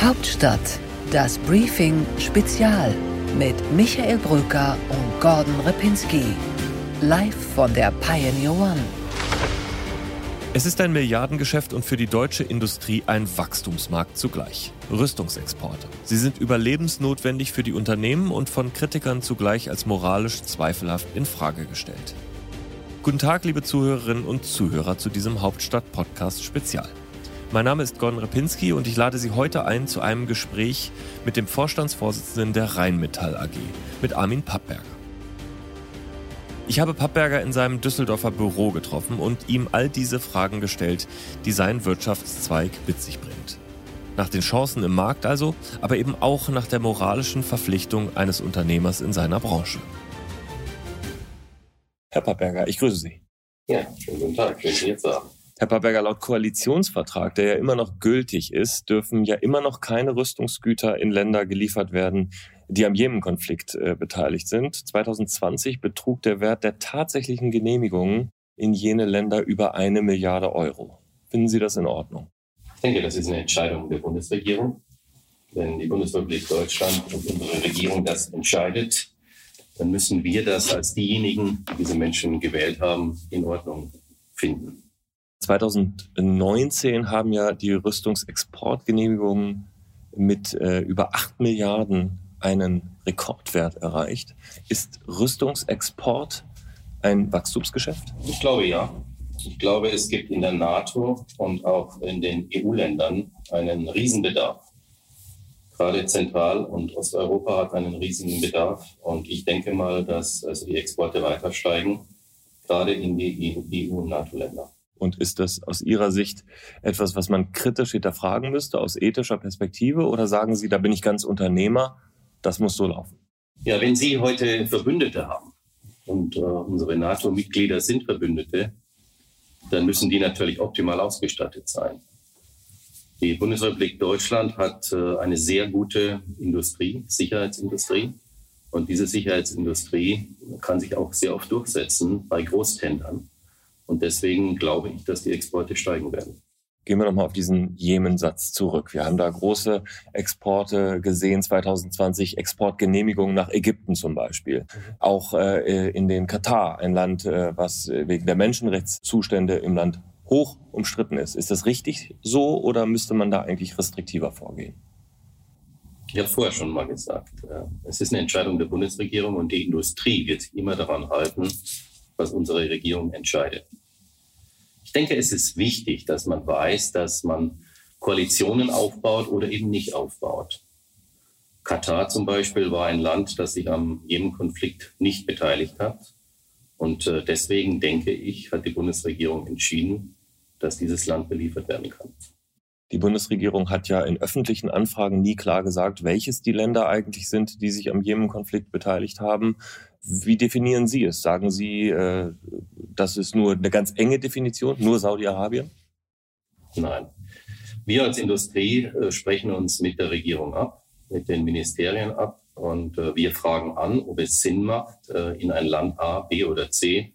Hauptstadt, das Briefing Spezial mit Michael Brücker und Gordon Ripinski. Live von der Pioneer One. Es ist ein Milliardengeschäft und für die deutsche Industrie ein Wachstumsmarkt zugleich. Rüstungsexporte. Sie sind überlebensnotwendig für die Unternehmen und von Kritikern zugleich als moralisch zweifelhaft in Frage gestellt. Guten Tag, liebe Zuhörerinnen und Zuhörer zu diesem Hauptstadt-Podcast Spezial. Mein Name ist Gordon Repinski und ich lade Sie heute ein zu einem Gespräch mit dem Vorstandsvorsitzenden der Rheinmetall AG, mit Armin Pappberger. Ich habe Pappberger in seinem Düsseldorfer Büro getroffen und ihm all diese Fragen gestellt, die sein Wirtschaftszweig mit sich bringt. Nach den Chancen im Markt also, aber eben auch nach der moralischen Verpflichtung eines Unternehmers in seiner Branche. Herr Pappberger, ich grüße Sie. Ja, schönen guten Tag, schön Sie jetzt haben. Herr Pappberger, laut Koalitionsvertrag, der ja immer noch gültig ist, dürfen ja immer noch keine Rüstungsgüter in Länder geliefert werden, die am Jemen-Konflikt äh, beteiligt sind. 2020 betrug der Wert der tatsächlichen Genehmigungen in jene Länder über eine Milliarde Euro. Finden Sie das in Ordnung? Ich denke, das ist eine Entscheidung der Bundesregierung. Wenn die Bundesrepublik Deutschland und unsere Regierung das entscheidet, dann müssen wir das als diejenigen, die diese Menschen gewählt haben, in Ordnung finden. 2019 haben ja die Rüstungsexportgenehmigungen mit äh, über 8 Milliarden einen Rekordwert erreicht. Ist Rüstungsexport ein Wachstumsgeschäft? Ich glaube ja. Ich glaube, es gibt in der NATO und auch in den EU-Ländern einen Riesenbedarf. Gerade Zentral- und Osteuropa hat einen riesigen Bedarf. Und ich denke mal, dass also die Exporte weiter steigen, gerade in die EU- und NATO-Länder. Und ist das aus Ihrer Sicht etwas, was man kritisch hinterfragen müsste aus ethischer Perspektive? Oder sagen Sie, da bin ich ganz Unternehmer, das muss so laufen? Ja, wenn Sie heute Verbündete haben und äh, unsere NATO-Mitglieder sind Verbündete, dann müssen die natürlich optimal ausgestattet sein. Die Bundesrepublik Deutschland hat äh, eine sehr gute Industrie, Sicherheitsindustrie. Und diese Sicherheitsindustrie kann sich auch sehr oft durchsetzen bei Großtendern. Und deswegen glaube ich, dass die Exporte steigen werden. Gehen wir nochmal auf diesen Jemen-Satz zurück. Wir haben da große Exporte gesehen 2020, Exportgenehmigungen nach Ägypten zum Beispiel. Mhm. Auch äh, in den Katar, ein Land, äh, was wegen der Menschenrechtszustände im Land hoch umstritten ist. Ist das richtig so oder müsste man da eigentlich restriktiver vorgehen? Ich habe vorher schon mal gesagt, es ist eine Entscheidung der Bundesregierung und die Industrie wird sich immer daran halten, was unsere Regierung entscheidet. Ich denke, es ist wichtig, dass man weiß, dass man Koalitionen aufbaut oder eben nicht aufbaut. Katar zum Beispiel war ein Land, das sich am Jemen-Konflikt nicht beteiligt hat. Und äh, deswegen denke ich, hat die Bundesregierung entschieden, dass dieses Land beliefert werden kann. Die Bundesregierung hat ja in öffentlichen Anfragen nie klar gesagt, welches die Länder eigentlich sind, die sich am Jemen-Konflikt beteiligt haben. Wie definieren Sie es? Sagen Sie, äh, das ist nur eine ganz enge Definition, nur Saudi-Arabien? Nein. Wir als Industrie äh, sprechen uns mit der Regierung ab, mit den Ministerien ab und äh, wir fragen an, ob es Sinn macht, in ein Land A, B oder C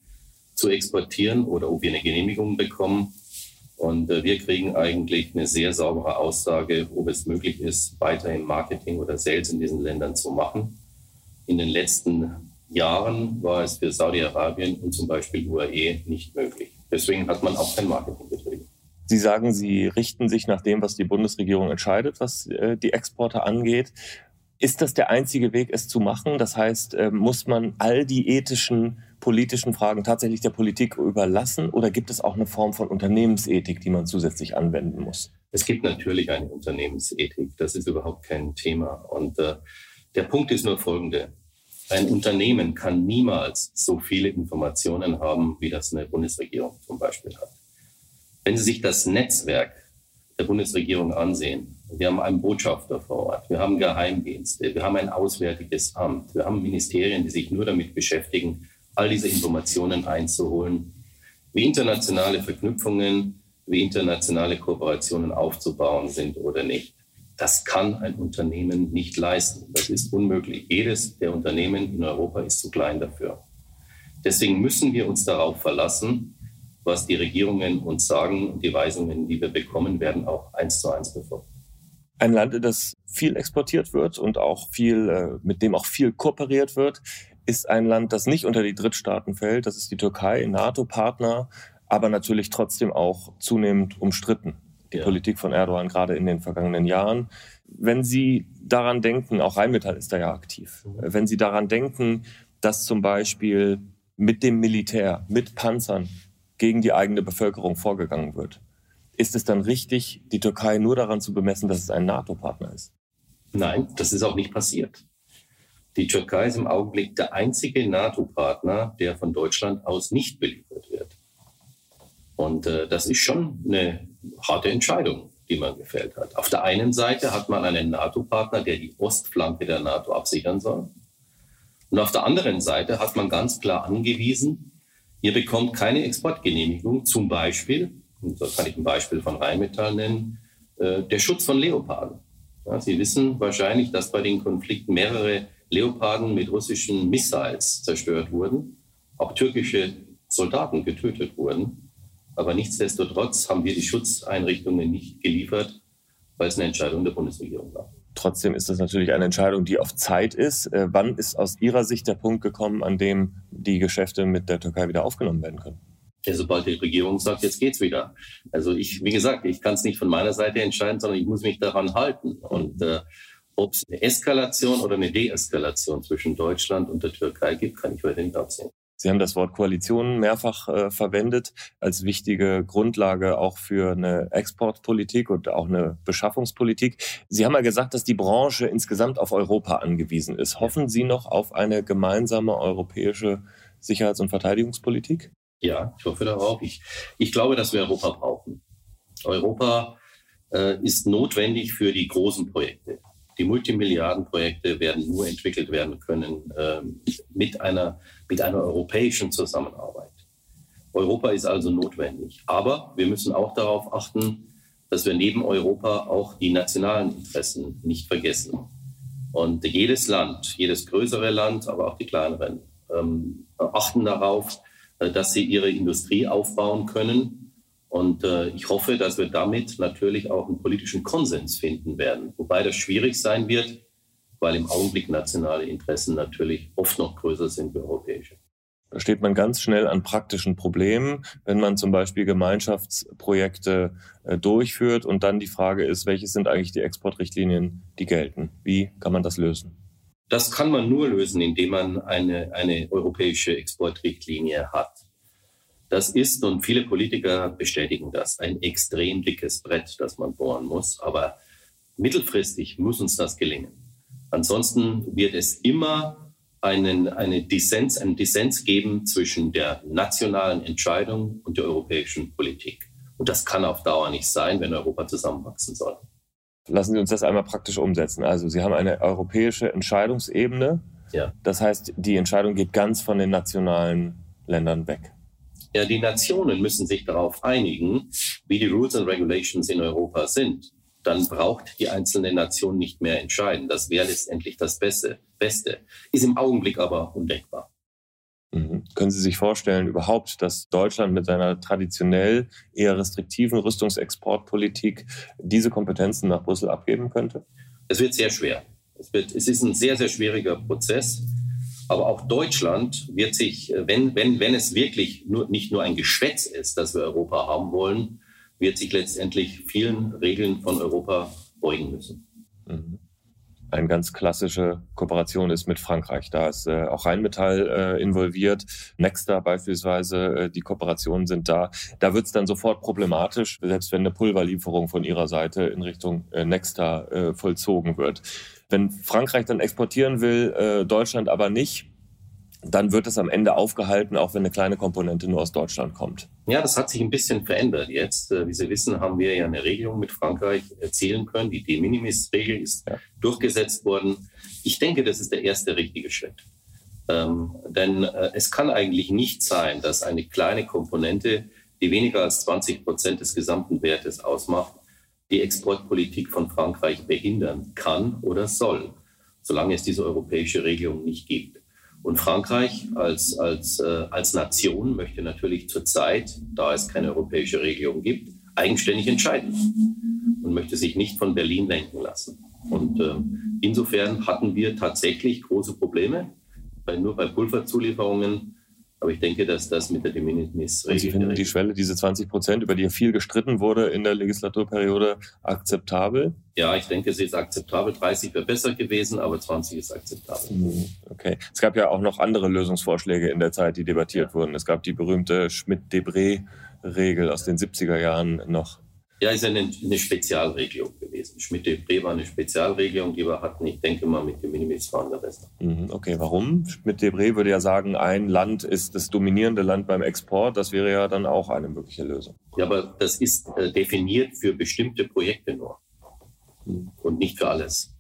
zu exportieren oder ob wir eine Genehmigung bekommen. Und wir kriegen eigentlich eine sehr saubere Aussage, ob es möglich ist, weiter im Marketing oder Sales in diesen Ländern zu machen. In den letzten Jahren war es für Saudi-Arabien und zum Beispiel UAE nicht möglich. Deswegen hat man auch kein Marketing betrieben. Sie sagen, Sie richten sich nach dem, was die Bundesregierung entscheidet, was äh, die Exporte angeht. Ist das der einzige Weg, es zu machen? Das heißt, äh, muss man all die ethischen, politischen Fragen tatsächlich der Politik überlassen oder gibt es auch eine Form von Unternehmensethik, die man zusätzlich anwenden muss? Es gibt natürlich eine Unternehmensethik. Das ist überhaupt kein Thema. Und äh, der Punkt ist nur folgende. Ein Unternehmen kann niemals so viele Informationen haben, wie das eine Bundesregierung zum Beispiel hat. Wenn Sie sich das Netzwerk der Bundesregierung ansehen, wir haben einen Botschafter vor Ort, wir haben Geheimdienste, wir haben ein Auswärtiges Amt, wir haben Ministerien, die sich nur damit beschäftigen, all diese Informationen einzuholen, wie internationale Verknüpfungen, wie internationale Kooperationen aufzubauen sind oder nicht. Das kann ein Unternehmen nicht leisten. Das ist unmöglich. Jedes der Unternehmen in Europa ist zu klein dafür. Deswegen müssen wir uns darauf verlassen, was die Regierungen uns sagen und die Weisungen, die wir bekommen, werden auch eins zu eins befolgt. Ein Land, das viel exportiert wird und auch viel, äh, mit dem auch viel kooperiert wird, ist ein Land, das nicht unter die Drittstaaten fällt. Das ist die Türkei, NATO-Partner, aber natürlich trotzdem auch zunehmend umstritten. Die ja. Politik von Erdogan gerade in den vergangenen Jahren. Wenn Sie daran denken, auch Rheinmetall ist da ja aktiv, mhm. wenn Sie daran denken, dass zum Beispiel mit dem Militär, mit Panzern gegen die eigene Bevölkerung vorgegangen wird, ist es dann richtig, die Türkei nur daran zu bemessen, dass es ein NATO-Partner ist? Nein, das ist auch nicht passiert. Die Türkei ist im Augenblick der einzige NATO-Partner, der von Deutschland aus nicht beliefert wird. Und äh, das ist schon eine harte Entscheidung, die man gefällt hat. Auf der einen Seite hat man einen NATO-Partner, der die Ostflanke der NATO absichern soll. Und auf der anderen Seite hat man ganz klar angewiesen, ihr bekommt keine Exportgenehmigung, zum Beispiel, und da kann ich ein Beispiel von Rheinmetall nennen, äh, der Schutz von Leoparden. Ja, Sie wissen wahrscheinlich, dass bei den Konflikten mehrere Leoparden mit russischen Missiles zerstört wurden, auch türkische Soldaten getötet wurden. Aber nichtsdestotrotz haben wir die Schutzeinrichtungen nicht geliefert, weil es eine Entscheidung der Bundesregierung war. Trotzdem ist das natürlich eine Entscheidung, die auf Zeit ist. Äh, wann ist aus Ihrer Sicht der Punkt gekommen, an dem die Geschäfte mit der Türkei wieder aufgenommen werden können? Ja, sobald die Regierung sagt, jetzt geht's wieder. Also ich, wie gesagt, ich kann es nicht von meiner Seite entscheiden, sondern ich muss mich daran halten. Und äh, ob es eine Eskalation oder eine Deeskalation zwischen Deutschland und der Türkei gibt, kann ich heute nicht absehen. Sie haben das Wort Koalition mehrfach äh, verwendet als wichtige Grundlage auch für eine Exportpolitik und auch eine Beschaffungspolitik. Sie haben ja gesagt, dass die Branche insgesamt auf Europa angewiesen ist. Hoffen Sie noch auf eine gemeinsame europäische Sicherheits- und Verteidigungspolitik? Ja, ich hoffe darauf. Ich, ich glaube, dass wir Europa brauchen. Europa äh, ist notwendig für die großen Projekte. Die Multimilliardenprojekte werden nur entwickelt werden können äh, mit, einer, mit einer europäischen Zusammenarbeit. Europa ist also notwendig. Aber wir müssen auch darauf achten, dass wir neben Europa auch die nationalen Interessen nicht vergessen. Und jedes Land, jedes größere Land, aber auch die kleineren, ähm, achten darauf, äh, dass sie ihre Industrie aufbauen können und äh, ich hoffe, dass wir damit natürlich auch einen politischen Konsens finden werden. Wobei das schwierig sein wird, weil im Augenblick nationale Interessen natürlich oft noch größer sind wie europäische. Da steht man ganz schnell an praktischen Problemen, wenn man zum Beispiel Gemeinschaftsprojekte äh, durchführt und dann die Frage ist, welche sind eigentlich die Exportrichtlinien, die gelten? Wie kann man das lösen? Das kann man nur lösen, indem man eine, eine europäische Exportrichtlinie hat. Das ist, und viele Politiker bestätigen das, ein extrem dickes Brett, das man bohren muss. Aber mittelfristig muss uns das gelingen. Ansonsten wird es immer einen, eine Dissens, einen Dissens geben zwischen der nationalen Entscheidung und der europäischen Politik. Und das kann auf Dauer nicht sein, wenn Europa zusammenwachsen soll. Lassen Sie uns das einmal praktisch umsetzen. Also Sie haben eine europäische Entscheidungsebene. Ja. Das heißt, die Entscheidung geht ganz von den nationalen Ländern weg. Ja, die Nationen müssen sich darauf einigen, wie die Rules and Regulations in Europa sind. Dann braucht die einzelne Nation nicht mehr entscheiden. Das wäre letztendlich das Beste. Beste. Ist im Augenblick aber undenkbar. Mhm. Können Sie sich vorstellen überhaupt, dass Deutschland mit seiner traditionell eher restriktiven Rüstungsexportpolitik diese Kompetenzen nach Brüssel abgeben könnte? Es wird sehr schwer. Es, wird, es ist ein sehr, sehr schwieriger Prozess. Aber auch Deutschland wird sich, wenn, wenn, wenn es wirklich nur, nicht nur ein Geschwätz ist, das wir Europa haben wollen, wird sich letztendlich vielen Regeln von Europa beugen müssen. Mhm. Eine ganz klassische Kooperation ist mit Frankreich. Da ist äh, auch Rheinmetall äh, involviert, Nexta beispielsweise, äh, die Kooperationen sind da. Da wird es dann sofort problematisch, selbst wenn eine Pulverlieferung von ihrer Seite in Richtung äh, Nexta äh, vollzogen wird. Wenn Frankreich dann exportieren will, äh, Deutschland aber nicht, dann wird es am Ende aufgehalten, auch wenn eine kleine Komponente nur aus Deutschland kommt. Ja, das hat sich ein bisschen verändert jetzt. Äh, wie Sie wissen, haben wir ja eine Regelung mit Frankreich erzielen können. Die De Minimis-Regel ist ja. durchgesetzt worden. Ich denke, das ist der erste richtige Schritt. Ähm, denn äh, es kann eigentlich nicht sein, dass eine kleine Komponente, die weniger als 20 Prozent des gesamten Wertes ausmacht, die Exportpolitik von Frankreich behindern kann oder soll, solange es diese europäische Regelung nicht gibt. Und Frankreich als, als, äh, als Nation möchte natürlich zurzeit, da es keine europäische Regelung gibt, eigenständig entscheiden. und möchte sich nicht von Berlin lenken lassen. Und äh, insofern hatten wir tatsächlich große Probleme. Bei, nur bei Pulverzulieferungen aber ich denke, dass das mit der De minimis Und Sie finden die Schwelle, diese 20 Prozent, über die viel gestritten wurde in der Legislaturperiode, akzeptabel? Ja, ich denke, sie ist akzeptabel. 30 wäre besser gewesen, aber 20 ist akzeptabel. Mhm, okay. Es gab ja auch noch andere Lösungsvorschläge in der Zeit, die debattiert ja. wurden. Es gab die berühmte Schmidt-Debré-Regel aus den 70er Jahren noch. Ja, ist eine, eine Spezialregelung gewesen. Schmidt-Debré war eine Spezialregelung, die wir hatten. Ich denke mal, mit dem Minimis waren wir besser. Mhm, okay, warum? Schmidt-Debré würde ja sagen, ein Land ist das dominierende Land beim Export. Das wäre ja dann auch eine mögliche Lösung. Ja, aber das ist äh, definiert für bestimmte Projekte nur mhm. und nicht für alles.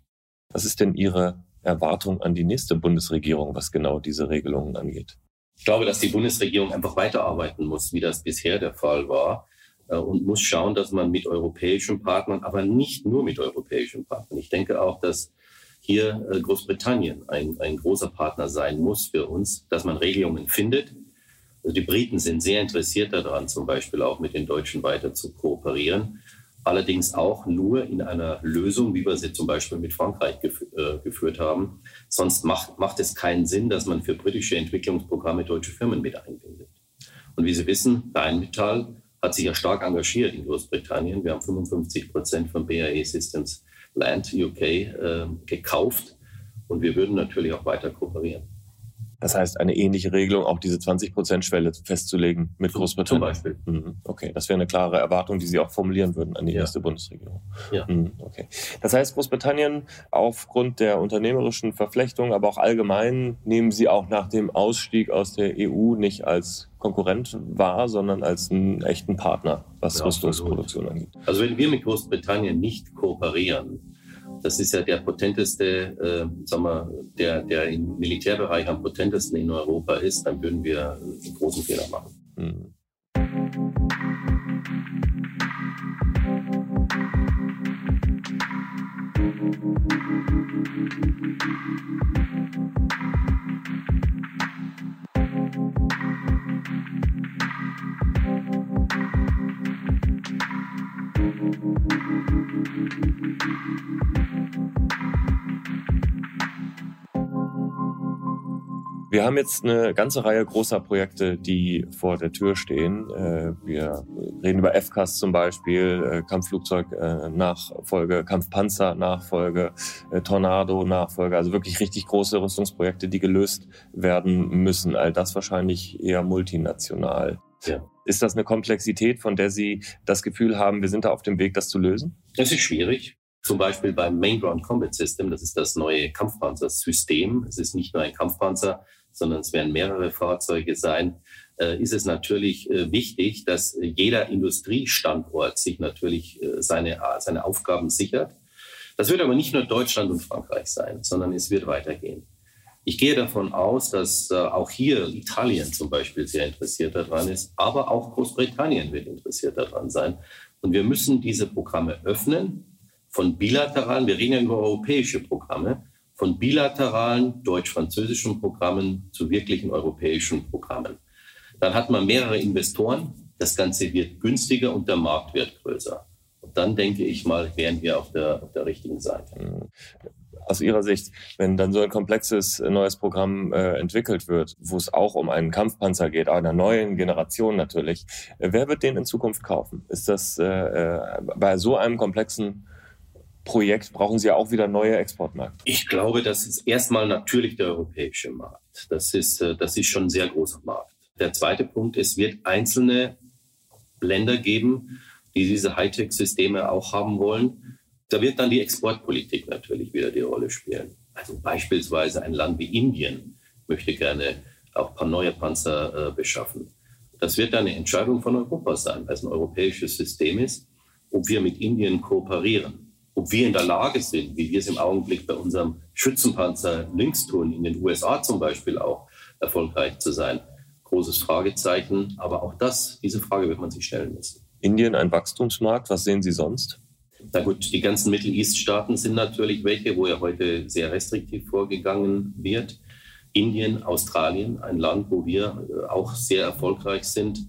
Was ist denn Ihre Erwartung an die nächste Bundesregierung, was genau diese Regelungen angeht? Ich glaube, dass die Bundesregierung einfach weiterarbeiten muss, wie das bisher der Fall war. Äh, und muss schauen, dass man mit europäischen Partnern, aber nicht nur mit europäischen Partnern. Ich denke auch, dass hier äh, Großbritannien ein, ein großer Partner sein muss für uns, dass man Regelungen findet. Also die Briten sind sehr interessiert daran, zum Beispiel auch mit den Deutschen weiter zu kooperieren. Allerdings auch nur in einer Lösung, wie wir sie zum Beispiel mit Frankreich gef äh, geführt haben. Sonst macht, macht es keinen Sinn, dass man für britische Entwicklungsprogramme deutsche Firmen mit einbindet. Und wie Sie wissen, Rheinmetall hat sich ja stark engagiert in Großbritannien. Wir haben 55 Prozent von BAE Systems Land UK äh, gekauft und wir würden natürlich auch weiter kooperieren. Das heißt, eine ähnliche Regelung, auch diese 20-Prozent-Schwelle festzulegen mit Großbritannien. Zum Beispiel. Mhm. Okay, das wäre eine klare Erwartung, die Sie auch formulieren würden an die ja. erste Bundesregierung. Ja. Mhm. Okay. Das heißt, Großbritannien aufgrund der unternehmerischen Verflechtung, aber auch allgemein nehmen Sie auch nach dem Ausstieg aus der EU nicht als Konkurrent wahr, sondern als einen echten Partner, was ja, Rüstungsproduktion angeht. Also wenn wir mit Großbritannien nicht kooperieren, das ist ja der potenteste, äh, sagen wir, der, der im Militärbereich am potentesten in Europa ist, dann würden wir einen großen Fehler machen. Mhm. Wir haben jetzt eine ganze Reihe großer Projekte, die vor der Tür stehen. Äh, wir reden über FCAS zum Beispiel, äh, Kampfflugzeug-Nachfolge, Kampfpanzer-Nachfolge, äh, Tornado-Nachfolge, also wirklich richtig große Rüstungsprojekte, die gelöst werden müssen. All das wahrscheinlich eher multinational. Ja. Ist das eine Komplexität, von der Sie das Gefühl haben, wir sind da auf dem Weg, das zu lösen? Das ist schwierig. Zum Beispiel beim Main Ground Combat System, das ist das neue Kampfpanzersystem. Es ist nicht nur ein Kampfpanzer, sondern es werden mehrere Fahrzeuge sein, äh, ist es natürlich äh, wichtig, dass jeder Industriestandort sich natürlich äh, seine, seine Aufgaben sichert. Das wird aber nicht nur Deutschland und Frankreich sein, sondern es wird weitergehen. Ich gehe davon aus, dass auch hier Italien zum Beispiel sehr interessiert daran ist, aber auch Großbritannien wird interessiert daran sein. Und wir müssen diese Programme öffnen von bilateralen, wir reden ja über europäische Programme, von bilateralen deutsch-französischen Programmen zu wirklichen europäischen Programmen. Dann hat man mehrere Investoren, das Ganze wird günstiger und der Markt wird größer. Und dann denke ich mal, wären wir auf der, auf der richtigen Seite. Mhm. Aus Ihrer Sicht, wenn dann so ein komplexes äh, neues Programm äh, entwickelt wird, wo es auch um einen Kampfpanzer geht, einer neuen Generation natürlich, äh, wer wird den in Zukunft kaufen? Ist das äh, äh bei so einem komplexen Projekt brauchen Sie auch wieder neue Exportmärkte? Ich glaube, das ist erstmal natürlich der europäische Markt. Das ist, äh, das ist schon ein sehr großer Markt. Der zweite Punkt, es wird einzelne Länder geben, die diese Hightech-Systeme auch haben wollen. Da wird dann die Exportpolitik natürlich wieder die Rolle spielen. Also beispielsweise ein Land wie Indien möchte gerne auch ein paar neue Panzer äh, beschaffen. Das wird dann eine Entscheidung von Europa sein, weil es ein europäisches System ist, ob wir mit Indien kooperieren ob wir in der Lage sind, wie wir es im Augenblick bei unserem Schützenpanzer links tun, in den USA zum Beispiel auch erfolgreich zu sein. Großes Fragezeichen, aber auch das, diese Frage wird man sich stellen müssen. Indien ein Wachstumsmarkt, was sehen Sie sonst? Na gut, die ganzen Middle East-Staaten sind natürlich welche, wo ja heute sehr restriktiv vorgegangen wird. Indien, Australien, ein Land, wo wir äh, auch sehr erfolgreich sind.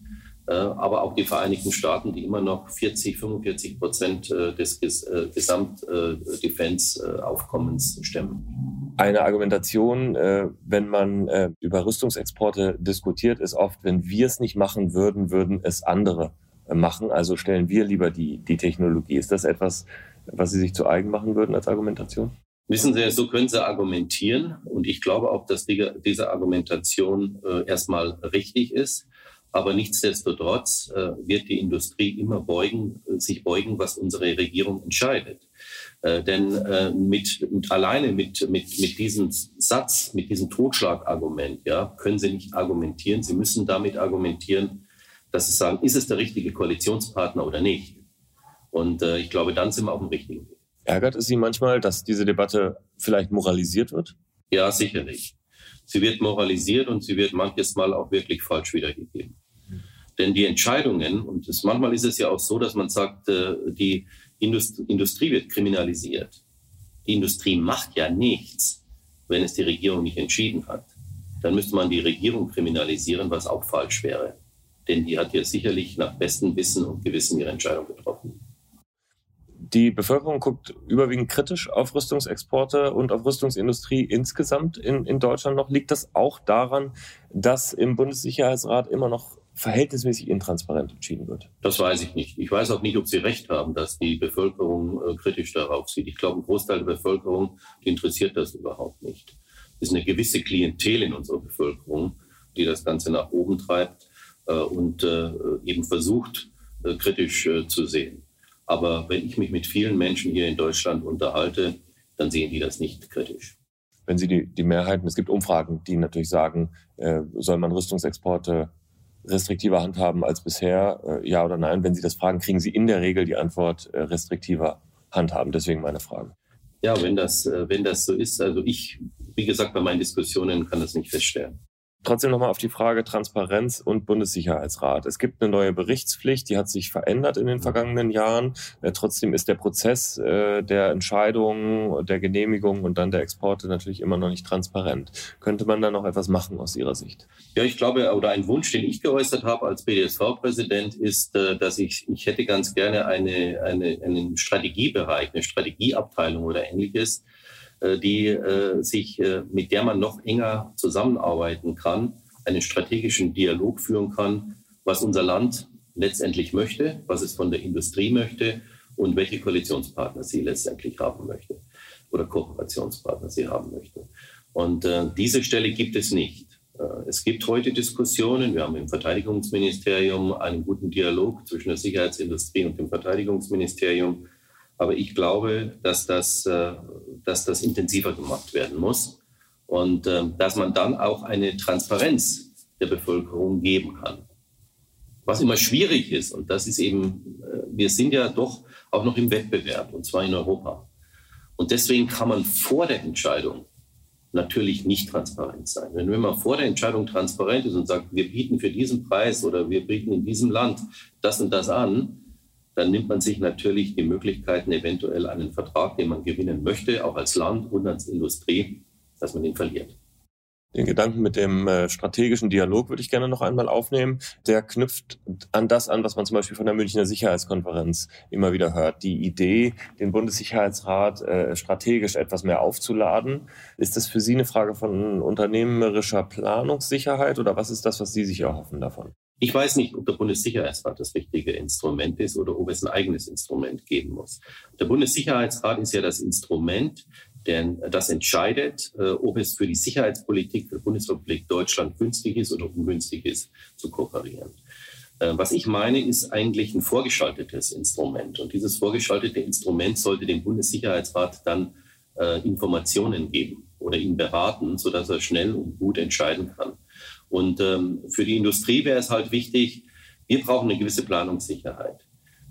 Äh, aber auch die Vereinigten Staaten, die immer noch 40, 45 Prozent äh, des äh, Gesamt-Defense-Aufkommens stemmen. Eine Argumentation, wenn man über Rüstungsexporte diskutiert, ist oft, wenn wir es nicht machen würden, würden es andere machen. Also stellen wir lieber die, die Technologie. Ist das etwas, was Sie sich zu eigen machen würden als Argumentation? Wissen Sie, so können Sie argumentieren. Und ich glaube auch, dass die, diese Argumentation erstmal richtig ist. Aber nichtsdestotrotz äh, wird die Industrie immer beugen, äh, sich beugen, was unsere Regierung entscheidet. Äh, denn äh, mit, mit, alleine mit, mit, mit diesem Satz, mit diesem Totschlagargument, ja, können Sie nicht argumentieren. Sie müssen damit argumentieren, dass Sie sagen, ist es der richtige Koalitionspartner oder nicht? Und äh, ich glaube, dann sind wir auf dem richtigen Weg. Ärgert es Sie manchmal, dass diese Debatte vielleicht moralisiert wird? Ja, sicherlich. Sie wird moralisiert und sie wird manches Mal auch wirklich falsch wiedergegeben. Denn die Entscheidungen, und das, manchmal ist es ja auch so, dass man sagt, äh, die Indust Industrie wird kriminalisiert. Die Industrie macht ja nichts, wenn es die Regierung nicht entschieden hat. Dann müsste man die Regierung kriminalisieren, was auch falsch wäre. Denn die hat ja sicherlich nach bestem Wissen und Gewissen ihre Entscheidung getroffen. Die Bevölkerung guckt überwiegend kritisch auf Rüstungsexporte und auf Rüstungsindustrie insgesamt in, in Deutschland noch. Liegt das auch daran, dass im Bundessicherheitsrat immer noch verhältnismäßig intransparent entschieden wird? Das weiß ich nicht. Ich weiß auch nicht, ob Sie recht haben, dass die Bevölkerung äh, kritisch darauf sieht. Ich glaube, ein Großteil der Bevölkerung interessiert das überhaupt nicht. Es ist eine gewisse Klientel in unserer Bevölkerung, die das Ganze nach oben treibt äh, und äh, eben versucht, kritisch zu sehen. Aber wenn ich mich mit vielen Menschen hier in Deutschland unterhalte, dann sehen die das nicht kritisch. Wenn Sie die, die Mehrheiten, es gibt Umfragen, die natürlich sagen, äh, soll man Rüstungsexporte restriktiver handhaben als bisher? Äh, ja oder nein? Wenn Sie das fragen, kriegen Sie in der Regel die Antwort äh, restriktiver handhaben. Deswegen meine Frage. Ja, wenn das, äh, wenn das so ist, also ich, wie gesagt, bei meinen Diskussionen kann das nicht feststellen. Trotzdem nochmal auf die Frage Transparenz und Bundessicherheitsrat. Es gibt eine neue Berichtspflicht, die hat sich verändert in den vergangenen Jahren. Äh, trotzdem ist der Prozess äh, der Entscheidung, der Genehmigung und dann der Exporte natürlich immer noch nicht transparent. Könnte man da noch etwas machen aus Ihrer Sicht? Ja, ich glaube, oder ein Wunsch, den ich geäußert habe als BDSV-Präsident, ist, äh, dass ich, ich hätte ganz gerne eine, eine, einen Strategiebereich, eine Strategieabteilung oder ähnliches, äh, die äh, sich, äh, mit der man noch enger zusammenarbeiten kann, einen strategischen Dialog führen kann, was unser Land letztendlich möchte, was es von der Industrie möchte und welche Koalitionspartner sie letztendlich haben möchte oder Kooperationspartner sie haben möchte. Und äh, diese Stelle gibt es nicht. Äh, es gibt heute Diskussionen. Wir haben im Verteidigungsministerium einen guten Dialog zwischen der Sicherheitsindustrie und dem Verteidigungsministerium. Aber ich glaube, dass das, äh, dass das intensiver gemacht werden muss und äh, dass man dann auch eine Transparenz der Bevölkerung geben kann. Was immer schwierig ist, und das ist eben, äh, wir sind ja doch auch noch im Wettbewerb, und zwar in Europa. Und deswegen kann man vor der Entscheidung natürlich nicht transparent sein. Wenn man vor der Entscheidung transparent ist und sagt, wir bieten für diesen Preis oder wir bieten in diesem Land das und das an, dann nimmt man sich natürlich die Möglichkeiten, eventuell einen Vertrag, den man gewinnen möchte, auch als Land und als Industrie, dass man ihn verliert. Den Gedanken mit dem äh, strategischen Dialog würde ich gerne noch einmal aufnehmen. Der knüpft an das an, was man zum Beispiel von der Münchner Sicherheitskonferenz immer wieder hört. Die Idee, den Bundessicherheitsrat äh, strategisch etwas mehr aufzuladen. Ist das für Sie eine Frage von unternehmerischer Planungssicherheit oder was ist das, was Sie sich erhoffen davon? Ich weiß nicht, ob der Bundessicherheitsrat das richtige Instrument ist oder ob es ein eigenes Instrument geben muss. Der Bundessicherheitsrat ist ja das Instrument, denn das entscheidet, äh, ob es für die Sicherheitspolitik der Bundesrepublik Deutschland günstig ist oder ungünstig ist, zu kooperieren. Äh, was ich meine, ist eigentlich ein vorgeschaltetes Instrument. Und dieses vorgeschaltete Instrument sollte dem Bundessicherheitsrat dann äh, Informationen geben oder ihn beraten, sodass er schnell und gut entscheiden kann. Und ähm, für die Industrie wäre es halt wichtig, wir brauchen eine gewisse Planungssicherheit.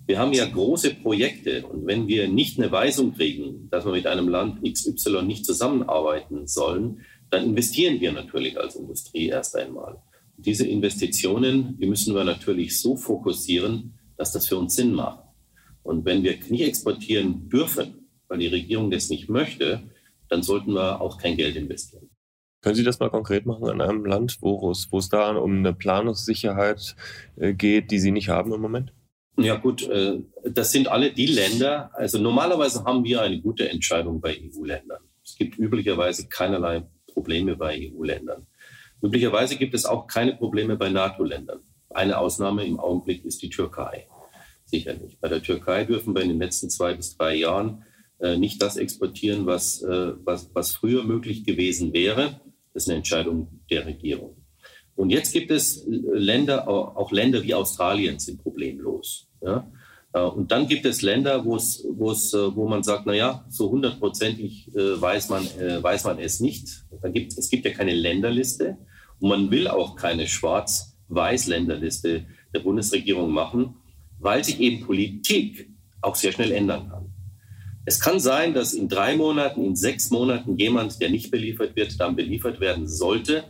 Wir haben ja große Projekte und wenn wir nicht eine Weisung kriegen, dass wir mit einem Land XY nicht zusammenarbeiten sollen, dann investieren wir natürlich als Industrie erst einmal. Und diese Investitionen, die müssen wir natürlich so fokussieren, dass das für uns Sinn macht. Und wenn wir nicht exportieren dürfen, weil die Regierung das nicht möchte, dann sollten wir auch kein Geld investieren. Können Sie das mal konkret machen an einem Land, wo es, wo es da um eine Planungssicherheit äh, geht, die Sie nicht haben im Moment? Ja gut, äh, das sind alle die Länder, also normalerweise haben wir eine gute Entscheidung bei EU-Ländern. Es gibt üblicherweise keinerlei Probleme bei EU-Ländern. Üblicherweise gibt es auch keine Probleme bei NATO-Ländern. Eine Ausnahme im Augenblick ist die Türkei. Sicherlich. Bei der Türkei dürfen wir in den letzten zwei bis drei Jahren äh, nicht das exportieren, was, was, was früher möglich gewesen wäre. Das ist eine Entscheidung der Regierung. Und jetzt gibt es Länder, auch Länder wie Australien sind problemlos. Ja? Äh, und dann gibt es Länder, wo es, äh, wo man sagt, na ja, so hundertprozentig äh, weiß man, weiß man es nicht. Da gibt, es gibt ja keine Länderliste und man will auch keine Schwarz-Weiß-Länderliste der Bundesregierung machen, weil sich eben Politik auch sehr schnell ändern kann. Es kann sein, dass in drei Monaten, in sechs Monaten jemand, der nicht beliefert wird, dann beliefert werden sollte,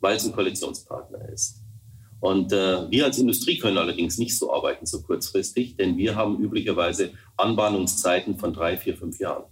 weil es ein Koalitionspartner ist. Und äh, wir als Industrie können allerdings nicht so arbeiten, so kurzfristig, denn wir haben üblicherweise Anbahnungszeiten von drei, vier, fünf Jahren.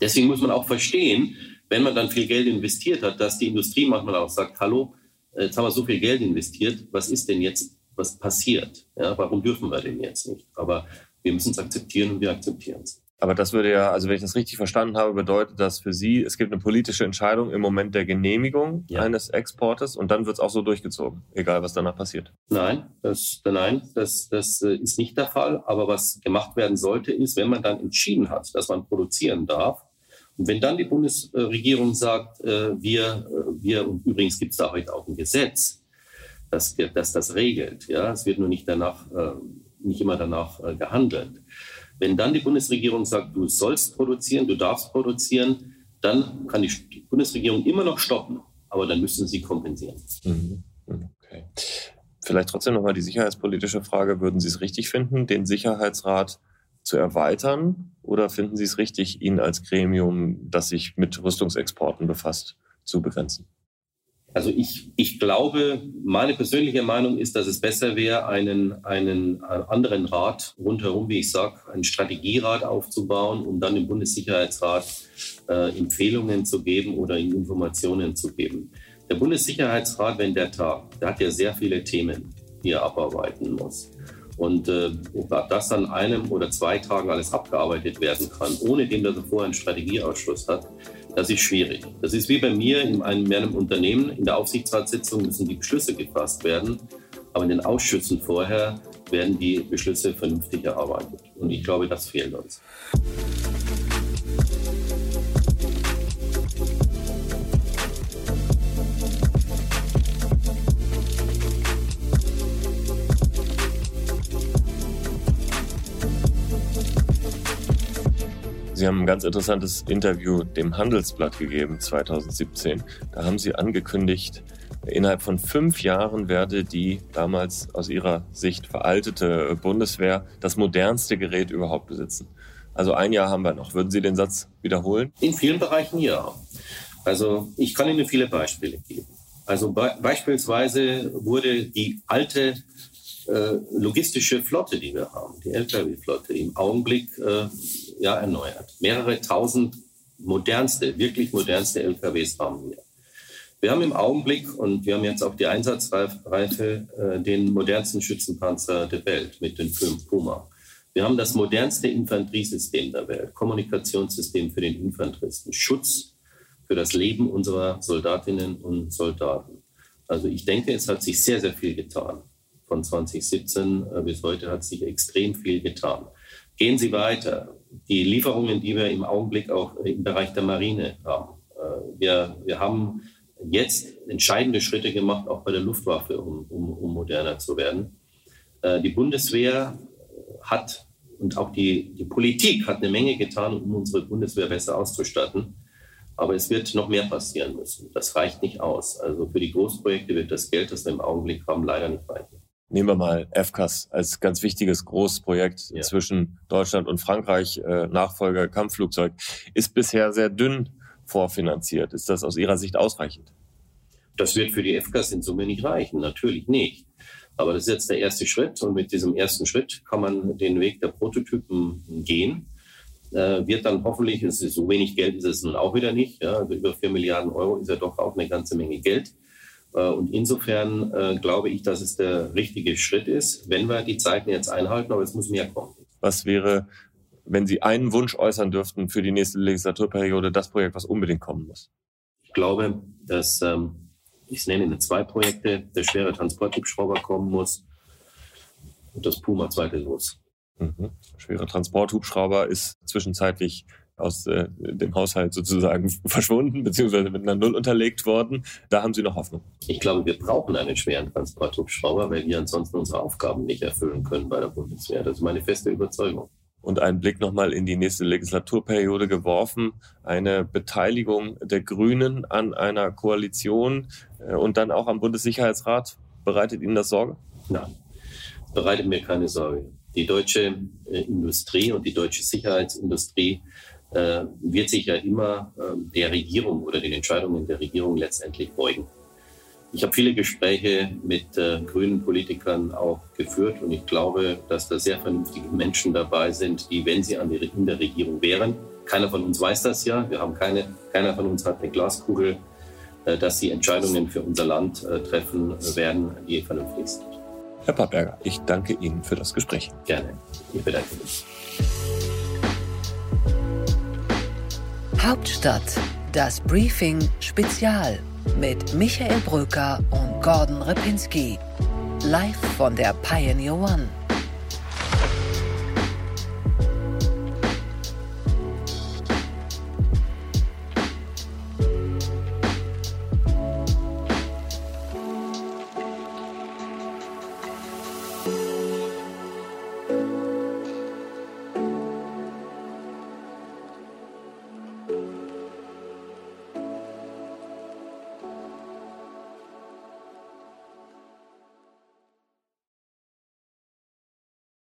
Deswegen muss man auch verstehen, wenn man dann viel Geld investiert hat, dass die Industrie manchmal auch sagt, hallo, äh, jetzt haben wir so viel Geld investiert, was ist denn jetzt, was passiert? Ja, warum dürfen wir denn jetzt nicht? Aber wir müssen es akzeptieren und wir akzeptieren es. Aber das würde ja, also wenn ich das richtig verstanden habe, bedeutet das für Sie, es gibt eine politische Entscheidung im Moment der Genehmigung ja. eines Exportes und dann wird es auch so durchgezogen, egal was danach passiert. Nein, das, nein, das, das äh, ist nicht der Fall. Aber was gemacht werden sollte, ist, wenn man dann entschieden hat, dass man produzieren darf, und wenn dann die Bundesregierung sagt, äh, wir, äh, wir, und übrigens gibt es da heute auch ein Gesetz, das, das das regelt, ja, es wird nur nicht danach, nicht immer danach gehandelt wenn dann die Bundesregierung sagt, du sollst produzieren, du darfst produzieren, dann kann die Bundesregierung immer noch stoppen, aber dann müssen sie kompensieren. Mhm. Okay. Vielleicht trotzdem nochmal die sicherheitspolitische Frage. Würden Sie es richtig finden, den Sicherheitsrat zu erweitern oder finden Sie es richtig, ihn als Gremium, das sich mit Rüstungsexporten befasst, zu begrenzen? Also ich, ich glaube, meine persönliche Meinung ist, dass es besser wäre, einen, einen anderen Rat rundherum, wie ich sage, einen Strategierat aufzubauen, um dann im Bundessicherheitsrat äh, Empfehlungen zu geben oder Informationen zu geben. Der Bundessicherheitsrat, wenn der tagt, der hat ja sehr viele Themen, die er abarbeiten muss. Und äh, ob das dann einem oder zwei Tagen alles abgearbeitet werden kann, ohne dem, dass er vorher einen Strategieausschuss hat, das ist schwierig. Das ist wie bei mir in einem, in einem Unternehmen. In der Aufsichtsratssitzung müssen die Beschlüsse gefasst werden, aber in den Ausschüssen vorher werden die Beschlüsse vernünftig erarbeitet. Und ich glaube, das fehlt uns. Sie haben ein ganz interessantes Interview dem Handelsblatt gegeben 2017. Da haben Sie angekündigt, innerhalb von fünf Jahren werde die damals aus Ihrer Sicht veraltete Bundeswehr das modernste Gerät überhaupt besitzen. Also ein Jahr haben wir noch. Würden Sie den Satz wiederholen? In vielen Bereichen ja. Also ich kann Ihnen viele Beispiele geben. Also be beispielsweise wurde die alte logistische Flotte, die wir haben, die Lkw-Flotte, im Augenblick äh, ja erneuert. Mehrere tausend modernste, wirklich modernste LKWs haben wir. Wir haben im Augenblick, und wir haben jetzt auch die Einsatzreife, äh, den modernsten Schützenpanzer der Welt mit den fünf Puma. Wir haben das modernste Infanteriesystem der Welt, Kommunikationssystem für den Infanteristen, Schutz für das Leben unserer Soldatinnen und Soldaten. Also ich denke, es hat sich sehr, sehr viel getan. Von 2017 äh, bis heute hat sich extrem viel getan. Gehen Sie weiter. Die Lieferungen, die wir im Augenblick auch im Bereich der Marine haben. Äh, wir, wir haben jetzt entscheidende Schritte gemacht, auch bei der Luftwaffe, um, um, um moderner zu werden. Äh, die Bundeswehr hat und auch die, die Politik hat eine Menge getan, um unsere Bundeswehr besser auszustatten. Aber es wird noch mehr passieren müssen. Das reicht nicht aus. Also für die Großprojekte wird das Geld, das wir im Augenblick haben, leider nicht reichen nehmen wir mal FCAS als ganz wichtiges Großprojekt ja. zwischen Deutschland und Frankreich, äh, Nachfolger Kampfflugzeug, ist bisher sehr dünn vorfinanziert. Ist das aus Ihrer Sicht ausreichend? Das wird für die FCAS in Summe nicht reichen, natürlich nicht. Aber das ist jetzt der erste Schritt und mit diesem ersten Schritt kann man den Weg der Prototypen gehen. äh, wird dann hoffentlich, es ist so wenig Geld ist es nun auch wieder nicht, ja, also über 4 Milliarden Euro ist ja doch auch eine ganze Menge Geld. Äh, und insofern äh, glaube ich, dass es der richtige Schritt ist, wenn wir die Zeiten jetzt einhalten, aber es muss mehr kommen. Was wäre, wenn Sie einen Wunsch äußern dürften für die nächste Legislaturperiode, das Projekt, was unbedingt kommen muss? Ich glaube, dass, ähm, ich nenne Ihnen zwei Projekte, der schwere Transporthubschrauber kommen muss und das Puma zweite Los. Mhm. Schwere Transporthubschrauber ist zwischenzeitlich aus äh, dem Haushalt sozusagen verschwunden, beziehungsweise mit einer Null unterlegt worden. Da haben Sie noch Hoffnung. Ich glaube, wir brauchen einen schweren Transporthubschrauber, weil wir ansonsten unsere Aufgaben nicht erfüllen können bei der Bundeswehr. Das ist meine feste Überzeugung. Und einen Blick nochmal in die nächste Legislaturperiode geworfen. Eine Beteiligung der Grünen an einer Koalition äh, und dann auch am Bundessicherheitsrat. Bereitet Ihnen das Sorge? Nein, bereitet mir keine Sorge. Die deutsche äh, Industrie und die deutsche Sicherheitsindustrie äh, wird sich ja immer äh, der Regierung oder den Entscheidungen der Regierung letztendlich beugen. Ich habe viele Gespräche mit äh, grünen Politikern auch geführt und ich glaube, dass da sehr vernünftige Menschen dabei sind, die, wenn sie an der, in der Regierung wären, keiner von uns weiß das ja, wir haben keine, keiner von uns hat eine Glaskugel, äh, dass sie Entscheidungen für unser Land äh, treffen werden, die vernünftig sind. Herr Pappberger, ich danke Ihnen für das Gespräch. Gerne. Ich bedanke mich. Hauptstadt, das Briefing Spezial mit Michael Bröker und Gordon Repinski. Live von der Pioneer One.